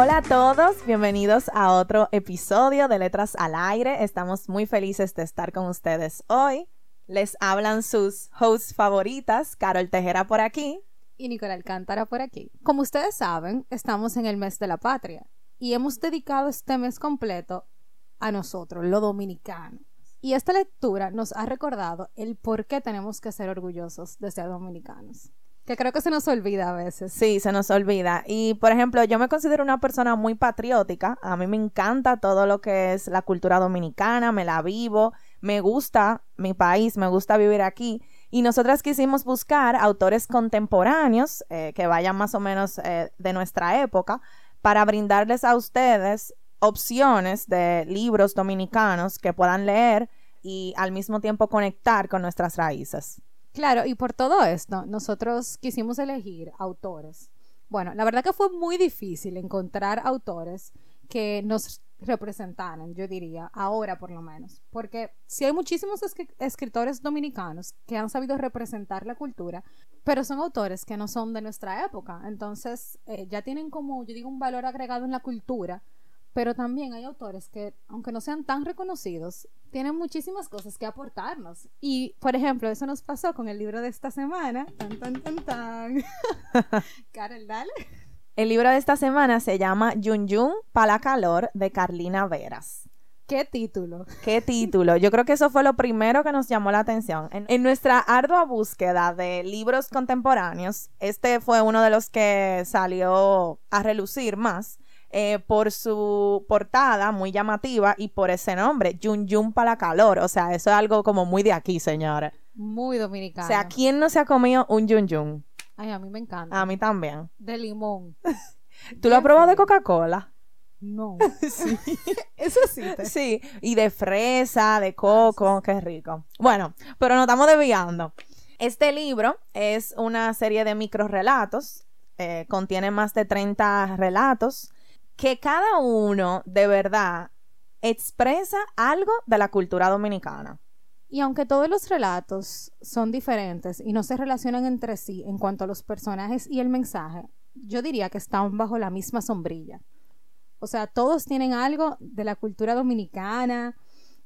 Hola a todos, bienvenidos a otro episodio de Letras al Aire. Estamos muy felices de estar con ustedes hoy. Les hablan sus hosts favoritas, Carol Tejera por aquí. Y Nicolás Alcántara por aquí. Como ustedes saben, estamos en el mes de la patria y hemos dedicado este mes completo a nosotros, lo dominicano. Y esta lectura nos ha recordado el por qué tenemos que ser orgullosos de ser dominicanos. Que creo que se nos olvida a veces. Sí, se nos olvida. Y por ejemplo, yo me considero una persona muy patriótica. A mí me encanta todo lo que es la cultura dominicana, me la vivo, me gusta mi país, me gusta vivir aquí. Y nosotras quisimos buscar autores contemporáneos eh, que vayan más o menos eh, de nuestra época para brindarles a ustedes opciones de libros dominicanos que puedan leer y al mismo tiempo conectar con nuestras raíces. Claro, y por todo esto, nosotros quisimos elegir autores. Bueno, la verdad que fue muy difícil encontrar autores que nos representaran, yo diría, ahora por lo menos. Porque sí hay muchísimos escritores dominicanos que han sabido representar la cultura, pero son autores que no son de nuestra época. Entonces, eh, ya tienen como, yo digo, un valor agregado en la cultura pero también hay autores que, aunque no sean tan reconocidos, tienen muchísimas cosas que aportarnos. Y, por ejemplo, eso nos pasó con el libro de esta semana. Tan, tan, tan, tan. Carol, dale. El libro de esta semana se llama Yun Yun para calor de Carlina Veras. ¿Qué título? ¿Qué título? Yo creo que eso fue lo primero que nos llamó la atención. En, en, nuestra ardua búsqueda de libros contemporáneos, este fue uno de los que salió a relucir más eh, por su portada muy llamativa y por ese nombre, Yun Yun para la calor. O sea, eso es algo como muy de aquí, señora. Muy dominicano. O sea, ¿quién no se ha comido un Yun Yun? Ay, a mí me encanta. A mí también. De limón. ¿Tú lo has probado de Coca-Cola? No. sí. Eso sí. Sí, y de fresa, de coco, qué rico. Bueno, pero nos estamos desviando. Este libro es una serie de microrelatos, eh, contiene más de 30 relatos que cada uno de verdad expresa algo de la cultura dominicana. Y aunque todos los relatos son diferentes y no se relacionan entre sí en cuanto a los personajes y el mensaje, yo diría que están bajo la misma sombrilla. O sea, todos tienen algo de la cultura dominicana,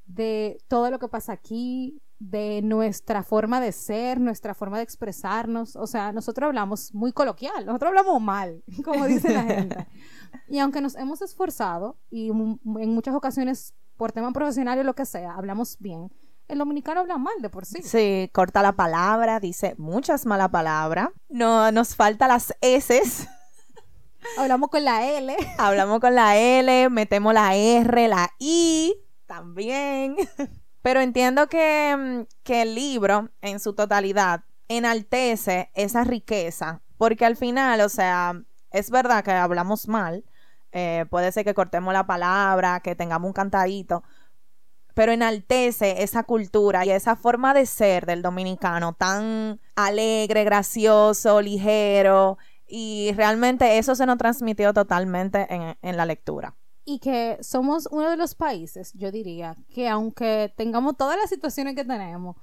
de todo lo que pasa aquí, de nuestra forma de ser, nuestra forma de expresarnos. O sea, nosotros hablamos muy coloquial, nosotros hablamos mal, como dice la gente. Y aunque nos hemos esforzado y en muchas ocasiones por tema profesional o lo que sea, hablamos bien, el dominicano habla mal de por sí. Sí, corta la palabra, dice muchas malas palabras. No, nos falta las S. Hablamos con la L. Hablamos con la L, metemos la R, la I también. Pero entiendo que, mm, que el libro en su totalidad enaltece esa riqueza, porque al final, o sea, es verdad que hablamos mal, eh, puede ser que cortemos la palabra, que tengamos un cantadito, pero enaltece esa cultura y esa forma de ser del dominicano tan alegre, gracioso, ligero, y realmente eso se nos transmitió totalmente en, en la lectura y que somos uno de los países, yo diría, que aunque tengamos todas las situaciones que tenemos,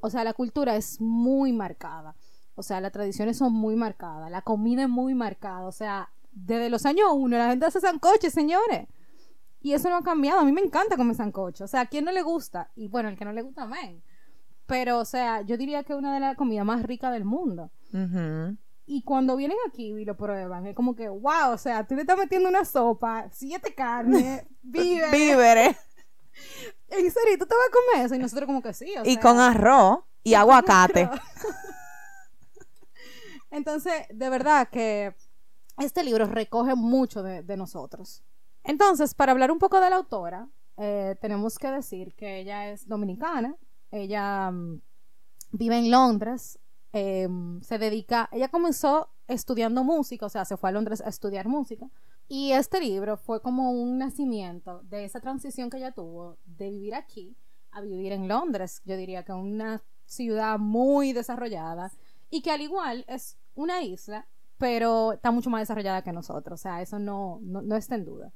o sea, la cultura es muy marcada. O sea, las tradiciones son muy marcadas, la comida es muy marcada. O sea, desde los años uno la gente hace sancoche, señores. Y eso no ha cambiado. A mí me encanta comer sancoche. O sea, ¿a quién no le gusta? Y bueno, el que no le gusta, amén. Pero, o sea, yo diría que es una de las comidas más ricas del mundo. Y cuando vienen aquí y lo prueban, es como que, wow, o sea, tú le estás metiendo una sopa, siete carnes, víveres. víveres. En serio, tú te vas a comer eso. Y nosotros, como que sí. O y con arroz y aguacate. Entonces, de verdad que este libro recoge mucho de, nosotros. Entonces, para hablar un poco de la autora, eh, tenemos que decir que ella es dominicana, ella mm, vive en Londres, em, se dedica, ella comenzó estudiando música, o sea, se fue a Londres a estudiar música. Y este libro fue como un nacimiento de esa transición que ella tuvo de vivir aquí a vivir en Londres. Yo diría que una ciudad muy desarrollada y que al igual es una isla, pero está mucho más desarrollada que nosotros. O sea, eso no, no, está en duda.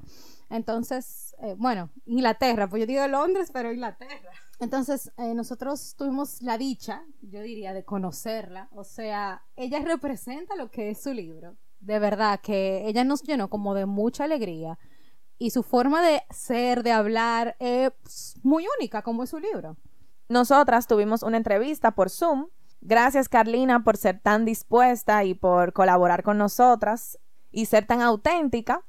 Entonces, eh, bueno, Inglaterra, pues yo digo Londres, pero Inglaterra. Entonces, eh, nosotros tuvimos la dicha, yo diría, de conocerla. O sea, ella representa lo que es su libro. De verdad, que ella nos llenó como de mucha alegría. Y su forma de ser, de hablar, es muy única, como es su libro. Nosotras tuvimos una entrevista por Zoom. Gracias, Carlina, por ser tan dispuesta y por colaborar con nosotras y ser tan auténtica.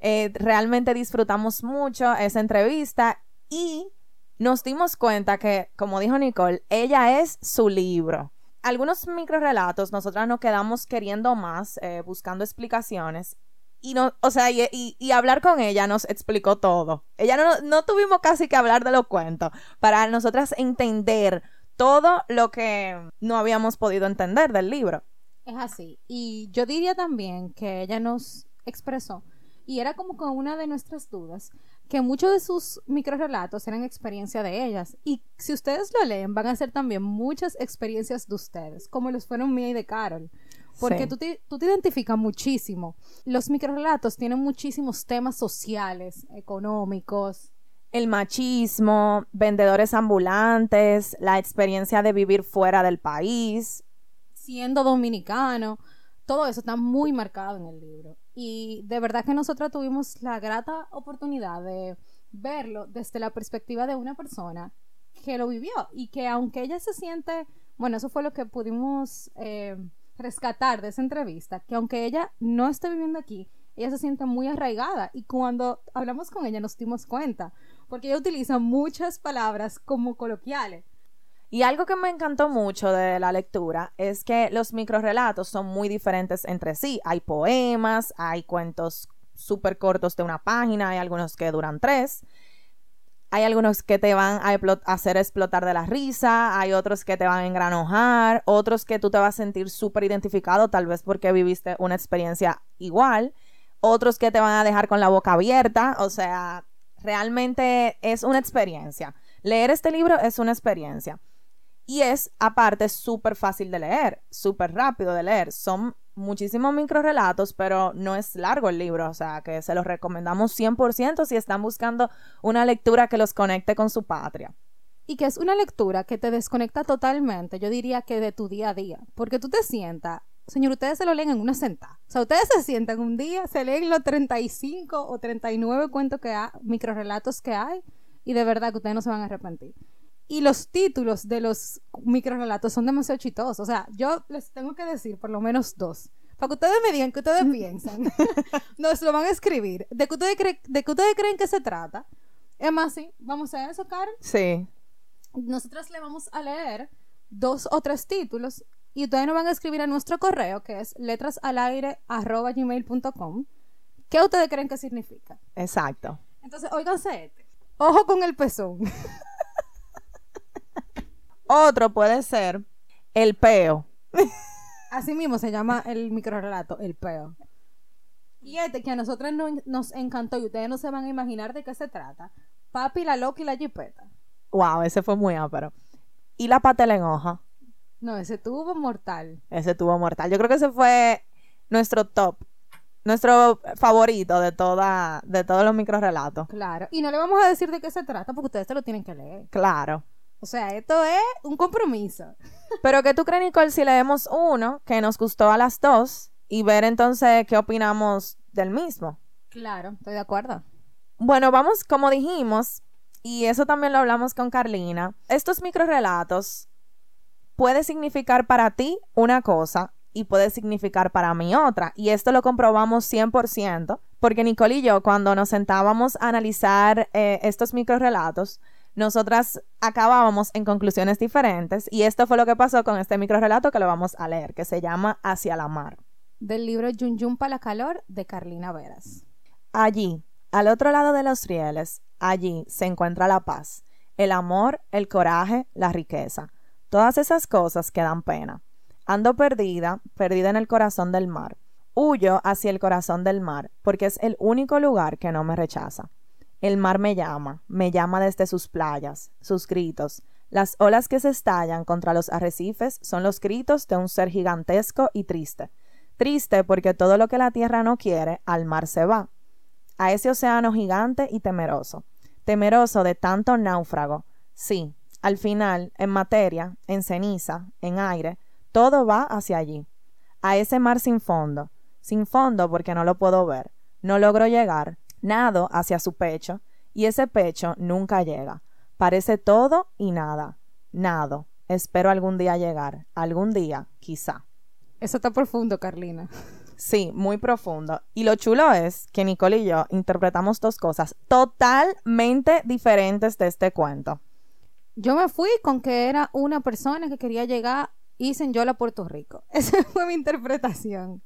Eh, realmente disfrutamos mucho esa entrevista y nos dimos cuenta que, como dijo Nicole, ella es su libro. Algunos microrelatos, nosotras nos quedamos queriendo más, eh, buscando explicaciones. Y no, o sea, y, hablar con ella nos explicó todo. Ella no, no tuvimos casi que hablar de los cuentos para nosotras entender todo lo que no habíamos podido entender del libro. Es así. Y yo diría también que ella nos expresó, y era como con una de nuestras dudas, que muchos de sus microrelatos eran experiencia de ellas. Y si ustedes lo leen, van a ser también muchas experiencias de ustedes, como los fueron mía y de Carol. Porque tú, te, tú te identificas muchísimo. Los microrelatos tienen muchísimos temas sociales, económicos. El machismo, vendedores ambulantes, la experiencia de vivir fuera del país. Siendo dominicano. Todo eso está muy marcado en el libro. Y de verdad que nosotros tuvimos la grata oportunidad de verlo desde la perspectiva de una persona que lo vivió y que aunque ella se siente, bueno, eso fue lo que pudimos eh, rescatar de esa entrevista, que aunque ella no esté viviendo aquí, ella se siente muy arraigada y cuando hablamos con ella nos dimos cuenta, porque ella utiliza muchas palabras como coloquiales y algo que me encantó mucho de la lectura es que los microrelatos son muy diferentes entre sí. Hay poemas, hay cuentos súper cortos de una página, hay algunos que duran tres. Hay algunos que te van a hacer explotar de la risa, hay otros que te van a engranojar, otros que tú te vas a sentir súper identificado, tal vez porque viviste una experiencia igual, otros que te van a dejar con la boca abierta, o sea, realmente es una experiencia. Leer este libro es una experiencia. Y es, aparte, súper fácil de leer, súper rápido de leer. Son muchísimos microrelatos, pero no es largo el libro, o sea, que se los recomendamos 100% si están buscando una lectura que los conecte con su patria. Y que es una lectura que te desconecta totalmente, yo diría que de tu día a día, porque tú te sientas, señor, ustedes se lo leen en una sentada. O sea, ustedes se sientan un día, se leen los 35 o 39 cuentos que hay, microrelatos que hay, y de verdad que ustedes no se van a arrepentir. Y los títulos de los microrelatos son demasiado chistosos. O sea, yo les tengo que decir por lo menos dos. Para que ustedes me digan qué ustedes piensan. Nos lo van a escribir. ¿De qué ustedes, de qué ustedes creen que se trata? Es más, sí. Vamos a eso, Karen. Sí. Nosotros le vamos a leer dos o tres títulos y ustedes nos van a escribir a nuestro correo que es letrasalaire.gmail.com. ¿Qué ustedes creen que significa? Exacto. Entonces, oíganse este. Ojo con el pezón. Otro puede ser el peo. Así mismo se llama el microrelato, el peo. Y este que a nosotros nos encantó y ustedes no se van a imaginar de qué se trata. Papi, la loca y la jipeta. Wow, ese fue muy ápero. ¿Y la patela en hoja? No, ese tuvo mortal. Ese tuvo mortal. Yo creo que ese fue nuestro top. Nuestro favorito de toda, de todos los microrelatos. Claro. Y no le vamos a decir de qué se trata porque ustedes se lo tienen que leer. Claro. O sea, esto es un compromiso. Pero ¿qué tú crees, Nicole, si leemos uno que nos gustó a las dos y ver entonces qué opinamos del mismo? Claro, estoy de acuerdo. Bueno, vamos, como dijimos, y eso también lo hablamos con Carlina, estos microrelatos puede significar para ti una cosa y puede significar para mí otra. Y esto lo comprobamos 100%, porque Nicole y yo, cuando nos sentábamos a analizar eh, estos microrelatos, nosotras acabábamos en conclusiones diferentes y esto fue lo que pasó con este microrelato que lo vamos a leer, que se llama Hacia la mar. Del libro Yun Yun para la calor de Carlina Veras. Allí, al otro lado de los rieles, allí se encuentra la paz, el amor, el coraje, la riqueza. Todas esas cosas que dan pena. Ando perdida, perdida en el corazón del mar. Huyo hacia el corazón del mar, porque es el único lugar que no me rechaza. El mar me llama, me llama desde sus playas, sus gritos. Las olas que se estallan contra los arrecifes son los gritos de un ser gigantesco y triste. Triste porque todo lo que la tierra no quiere, al mar se va. A ese océano gigante y temeroso. Temeroso de tanto náufrago. Sí, al final, en materia, en ceniza, en aire, todo va hacia allí. A ese mar sin fondo. Sin fondo porque no lo puedo ver. No logro llegar. Nado hacia su pecho. Y ese pecho nunca llega. Parece todo y nada. Nado. Espero algún día llegar. Algún día, quizá. Eso está profundo, Carlina. Sí, muy profundo. Y lo chulo es que Nicole y yo interpretamos dos cosas totalmente diferentes de este cuento. Yo me fui con que era una persona que quería llegar y Yola a Puerto Rico. Esa fue mi interpretación.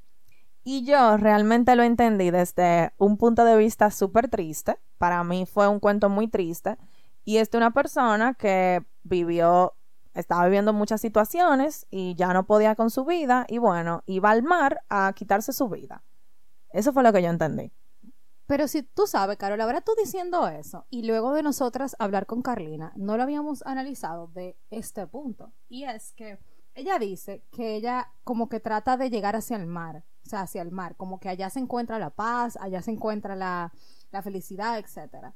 Y yo realmente lo entendí desde un punto de vista súper triste. Para mí fue un cuento muy triste. Y es de una persona que vivió, estaba viviendo muchas situaciones y ya no podía con su vida. Y bueno, iba al mar a quitarse su vida. Eso fue lo que yo entendí. Pero si tú sabes, Carol, ahora tú diciendo eso y luego de nosotras hablar con Carlina, no lo habíamos analizado de este punto. Y es que ella dice que ella como que trata de llegar hacia el mar, o sea, hacia el mar, como que allá se encuentra la paz, allá se encuentra la, la felicidad, etcétera.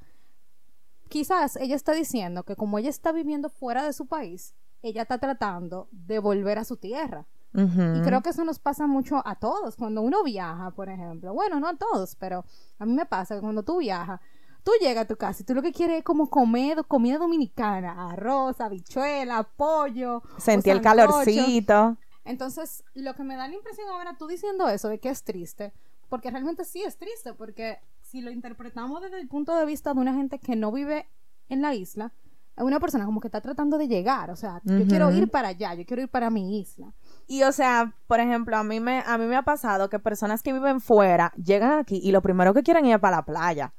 Quizás ella está diciendo que como ella está viviendo fuera de su país, ella está tratando de volver a su tierra. Y creo que eso nos pasa mucho a todos. Cuando uno viaja, por ejemplo, bueno, no a todos, pero a mí me pasa que cuando tú viajas, tú llegas a tu casa y tú lo que quieres es como comer comida dominicana, arroz, habichuela, pollo. Sentí el calorcito. Entonces, lo que me da la impresión ahora tú diciendo eso de que es triste, porque realmente sí es triste, porque si lo interpretamos desde el punto de vista de una gente que no vive en la isla, es una persona como que está tratando de llegar, o sea, yo quiero ir para allá, yo quiero ir para mi isla. Y o sea, por ejemplo, a mí me a mí me ha pasado que personas que viven fuera llegan aquí y lo primero que quieren ir para la playa.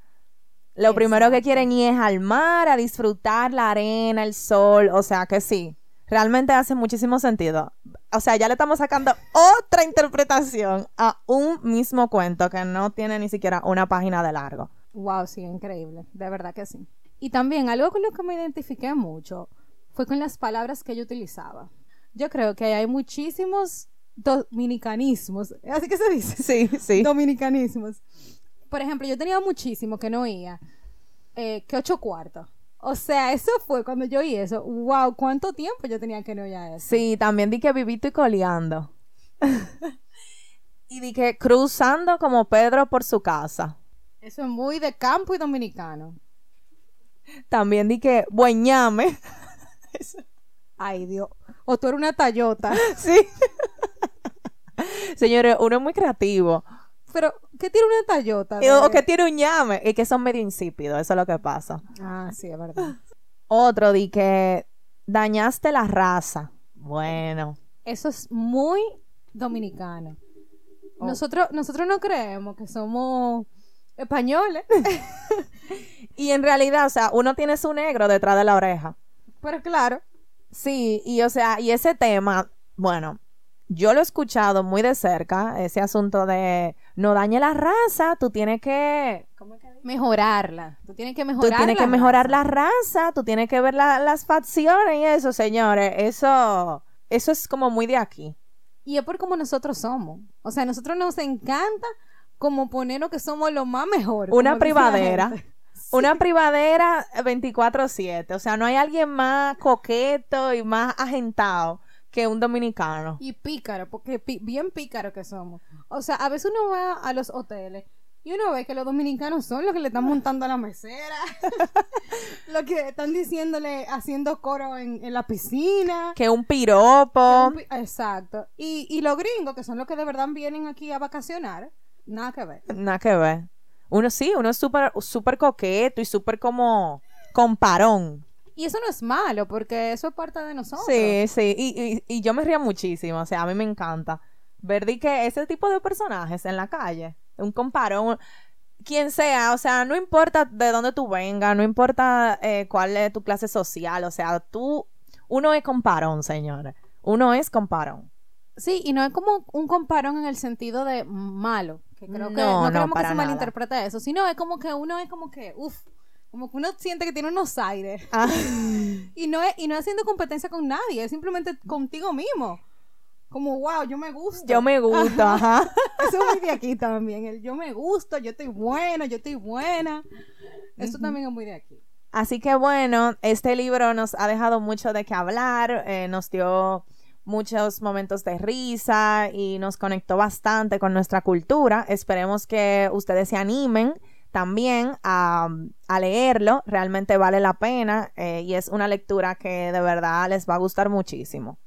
Lo primero que quieren ir es al mar, a disfrutar la arena, el sol, o sea que sí. Realmente hace muchísimo sentido. O sea, ya le estamos sacando otra interpretación a un mismo cuento que no tiene ni siquiera una página de largo. Wow, sí, increíble. De verdad que sí. Y también algo con lo que me identifiqué mucho fue con las palabras que yo utilizaba. Yo creo que hay muchísimos dominicanismos, así que se dice. Sí, sí. Dominicanismos. Por ejemplo, yo tenía muchísimo que no oía eh, que ocho cuartos. O sea, eso fue cuando yo oí eso. Wow, ¿cuánto tiempo yo tenía que no oía eso? Sí, también di que vivito y coleando. y di que cruzando como Pedro por su casa. Eso es muy de campo y dominicano. También di que bueñame. Ay, Dios. O tú eres una tallota. sí. Señores, uno es muy creativo. Pero, ¿qué tiene una tallota? O que tiene un ñame. Y que son medio insípidos. Eso es lo que pasa. Ah, sí, es verdad. Otro di que dañaste la raza. Bueno. Eso es muy dominicano. Oh. Nosotros, nosotros no creemos que somos españoles. y en realidad, o sea, uno tiene su negro detrás de la oreja. Pero claro. Sí, y o sea, y ese tema, bueno, yo lo he escuchado muy de cerca, ese asunto de no dañe la raza, tú tienes que... Mejorarla. Tú tienes que mejorar. Tú tienes que mejorar la raza, tú tienes que ver las facciones y eso, señores. Eso, eso es como muy de aquí. Y es por como nosotros somos. O sea, a nosotros nos encanta como ponernos que somos lo más mejor. Una privadera. Una privadera 24/7. O sea, no hay alguien más coqueto y más agentado que un dominicano. Y pícaro, porque bien pícaro que somos. O sea, a veces uno va a los hoteles y uno ve que los dominicanos son los que le están montando a la mesera, los que están diciéndole, haciendo coro en, la piscina. Que un piropo. exacto. Y, y los gringos, que son los que de verdad vienen aquí a vacacionar, nada que ver. Nada que ver. Uno sí, uno es súper super coqueto y súper como comparón. Y eso no es malo, porque eso es parte de nosotros. Sí, sí, y, y, yo me río muchísimo, o sea, a mí me encanta ver que ese tipo de personajes en la calle, un comparón, quien sea, o sea, no importa de dónde tú vengas, no importa eh, cuál es tu clase social, o sea, tú, uno es comparón, señores. Uno es comparón. Sí, y no es como un comparón en el sentido de malo, que creo que No, queremos que se nada. malinterprete eso, sino es como que uno es como que, uff, como que uno siente que tiene unos aires. Ah, Y no es, y no es haciendo competencia con nadie, es simplemente contigo mismo. Como, wow, yo me gusto. yo me gusto, ajá. Eso es muy de aquí también. El yo me gusto, yo estoy buena, yo estoy buena. Eso también es muy de aquí. Así que bueno, este libro nos ha dejado mucho de qué hablar, eh, nos dio muchos momentos de risa y nos conectó bastante con nuestra cultura. Esperemos que ustedes se animen también a, a leerlo, realmente vale la pena eh, y es una lectura que de verdad les va a gustar muchísimo.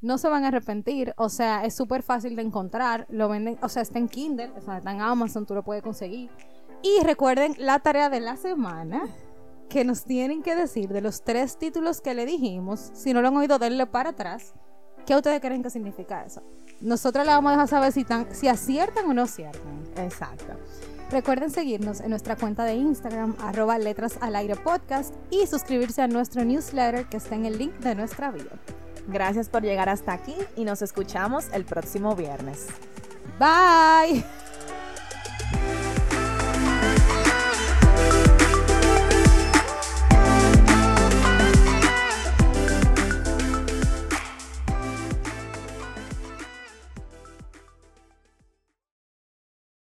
No se van a arrepentir, o sea, es súper fácil de encontrar. Lo venden, o sea, está en Kindle, o sea, está en Amazon, tú lo puedes conseguir. Y recuerden la tarea de la semana que nos tienen que decir de los tres títulos que le dijimos. Si no lo han oído, denle para atrás. ¿Qué ustedes creen que significa eso? Nosotros le vamos a dejar saber si, tan, si aciertan o no aciertan. Exacto. Recuerden seguirnos en nuestra cuenta de Instagram, arroba letras al aire podcast, y suscribirse a nuestro newsletter que está en el link de nuestra bio. Gracias por llegar hasta aquí y nos escuchamos el próximo viernes. Bye.